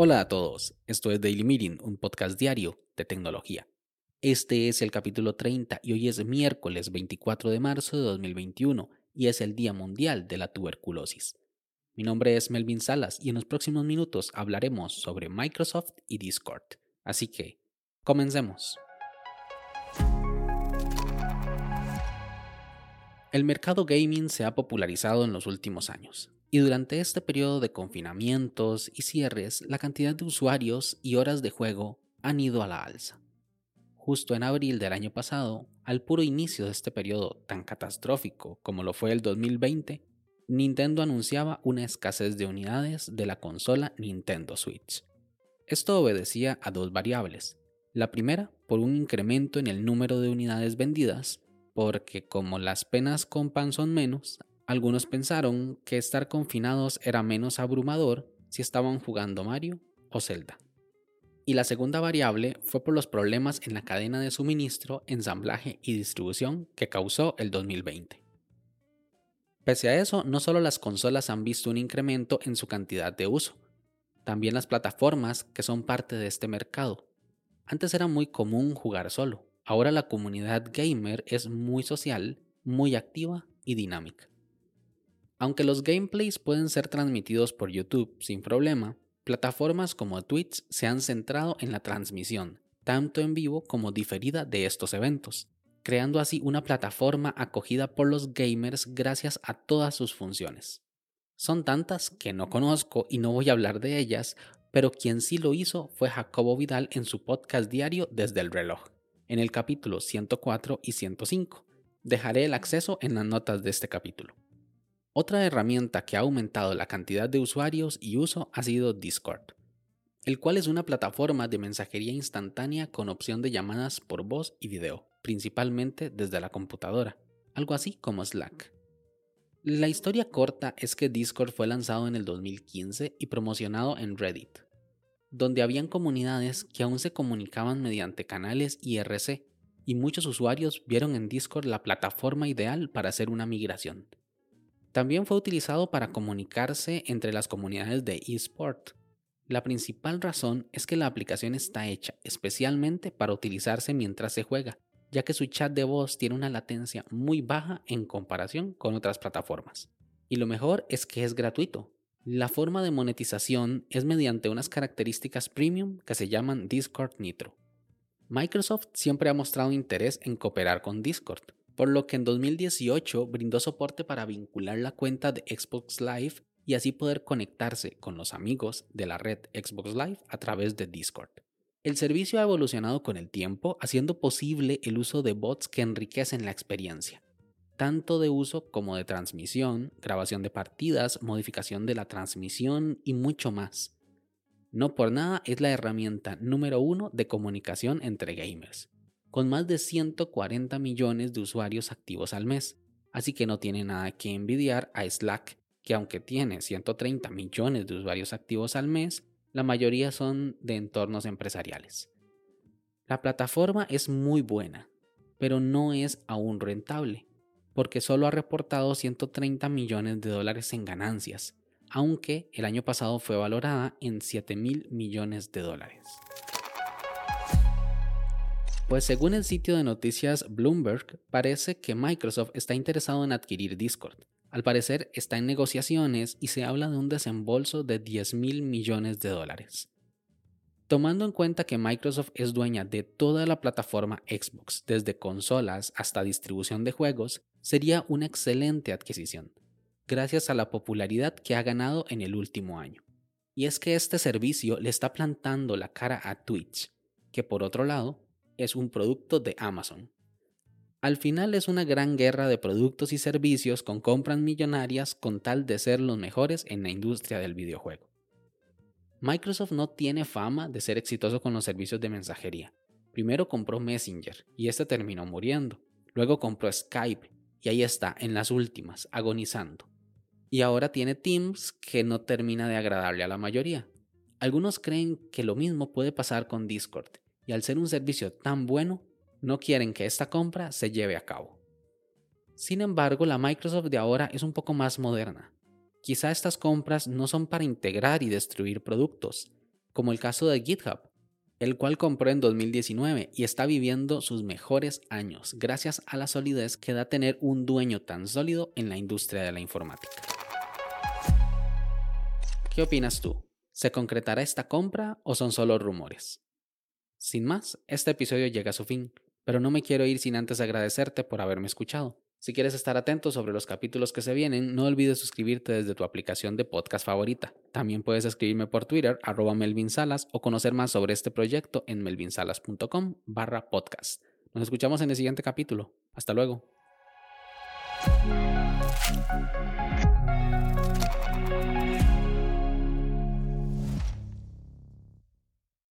Hola a todos, esto es Daily Meeting, un podcast diario de tecnología. Este es el capítulo 30 y hoy es miércoles 24 de marzo de 2021 y es el Día Mundial de la Tuberculosis. Mi nombre es Melvin Salas y en los próximos minutos hablaremos sobre Microsoft y Discord. Así que, comencemos. El mercado gaming se ha popularizado en los últimos años y durante este periodo de confinamientos y cierres, la cantidad de usuarios y horas de juego han ido a la alza. Justo en abril del año pasado, al puro inicio de este periodo tan catastrófico como lo fue el 2020, Nintendo anunciaba una escasez de unidades de la consola Nintendo Switch. Esto obedecía a dos variables. La primera, por un incremento en el número de unidades vendidas, porque como las penas con pan son menos, algunos pensaron que estar confinados era menos abrumador si estaban jugando Mario o Zelda. Y la segunda variable fue por los problemas en la cadena de suministro, ensamblaje y distribución que causó el 2020. Pese a eso, no solo las consolas han visto un incremento en su cantidad de uso, también las plataformas que son parte de este mercado. Antes era muy común jugar solo, ahora la comunidad gamer es muy social, muy activa y dinámica. Aunque los gameplays pueden ser transmitidos por YouTube sin problema, plataformas como Twitch se han centrado en la transmisión, tanto en vivo como diferida de estos eventos, creando así una plataforma acogida por los gamers gracias a todas sus funciones. Son tantas que no conozco y no voy a hablar de ellas, pero quien sí lo hizo fue Jacobo Vidal en su podcast diario Desde el reloj, en el capítulo 104 y 105. Dejaré el acceso en las notas de este capítulo. Otra herramienta que ha aumentado la cantidad de usuarios y uso ha sido Discord, el cual es una plataforma de mensajería instantánea con opción de llamadas por voz y video, principalmente desde la computadora, algo así como Slack. La historia corta es que Discord fue lanzado en el 2015 y promocionado en Reddit, donde habían comunidades que aún se comunicaban mediante canales IRC, y muchos usuarios vieron en Discord la plataforma ideal para hacer una migración. También fue utilizado para comunicarse entre las comunidades de eSport. La principal razón es que la aplicación está hecha especialmente para utilizarse mientras se juega, ya que su chat de voz tiene una latencia muy baja en comparación con otras plataformas. Y lo mejor es que es gratuito. La forma de monetización es mediante unas características premium que se llaman Discord Nitro. Microsoft siempre ha mostrado interés en cooperar con Discord, por lo que en 2018 brindó soporte para vincular la cuenta de Xbox Live y así poder conectarse con los amigos de la red Xbox Live a través de Discord. El servicio ha evolucionado con el tiempo, haciendo posible el uso de bots que enriquecen la experiencia, tanto de uso como de transmisión, grabación de partidas, modificación de la transmisión y mucho más. No por nada es la herramienta número uno de comunicación entre gamers con más de 140 millones de usuarios activos al mes, así que no tiene nada que envidiar a Slack, que aunque tiene 130 millones de usuarios activos al mes, la mayoría son de entornos empresariales. La plataforma es muy buena, pero no es aún rentable, porque solo ha reportado 130 millones de dólares en ganancias, aunque el año pasado fue valorada en 7 mil millones de dólares. Pues según el sitio de noticias Bloomberg, parece que Microsoft está interesado en adquirir Discord. Al parecer está en negociaciones y se habla de un desembolso de 10 mil millones de dólares. Tomando en cuenta que Microsoft es dueña de toda la plataforma Xbox, desde consolas hasta distribución de juegos, sería una excelente adquisición, gracias a la popularidad que ha ganado en el último año. Y es que este servicio le está plantando la cara a Twitch, que por otro lado es un producto de Amazon. Al final es una gran guerra de productos y servicios con compras millonarias con tal de ser los mejores en la industria del videojuego. Microsoft no tiene fama de ser exitoso con los servicios de mensajería. Primero compró Messenger y este terminó muriendo. Luego compró Skype y ahí está, en las últimas, agonizando. Y ahora tiene Teams que no termina de agradarle a la mayoría. Algunos creen que lo mismo puede pasar con Discord y al ser un servicio tan bueno, no quieren que esta compra se lleve a cabo. Sin embargo, la Microsoft de ahora es un poco más moderna. Quizá estas compras no son para integrar y destruir productos, como el caso de GitHub, el cual compró en 2019 y está viviendo sus mejores años gracias a la solidez que da tener un dueño tan sólido en la industria de la informática. ¿Qué opinas tú? ¿Se concretará esta compra o son solo rumores? Sin más, este episodio llega a su fin, pero no me quiero ir sin antes agradecerte por haberme escuchado. Si quieres estar atento sobre los capítulos que se vienen, no olvides suscribirte desde tu aplicación de podcast favorita. También puedes escribirme por Twitter, arroba o conocer más sobre este proyecto en melvinsalas.com barra podcast. Nos escuchamos en el siguiente capítulo. Hasta luego.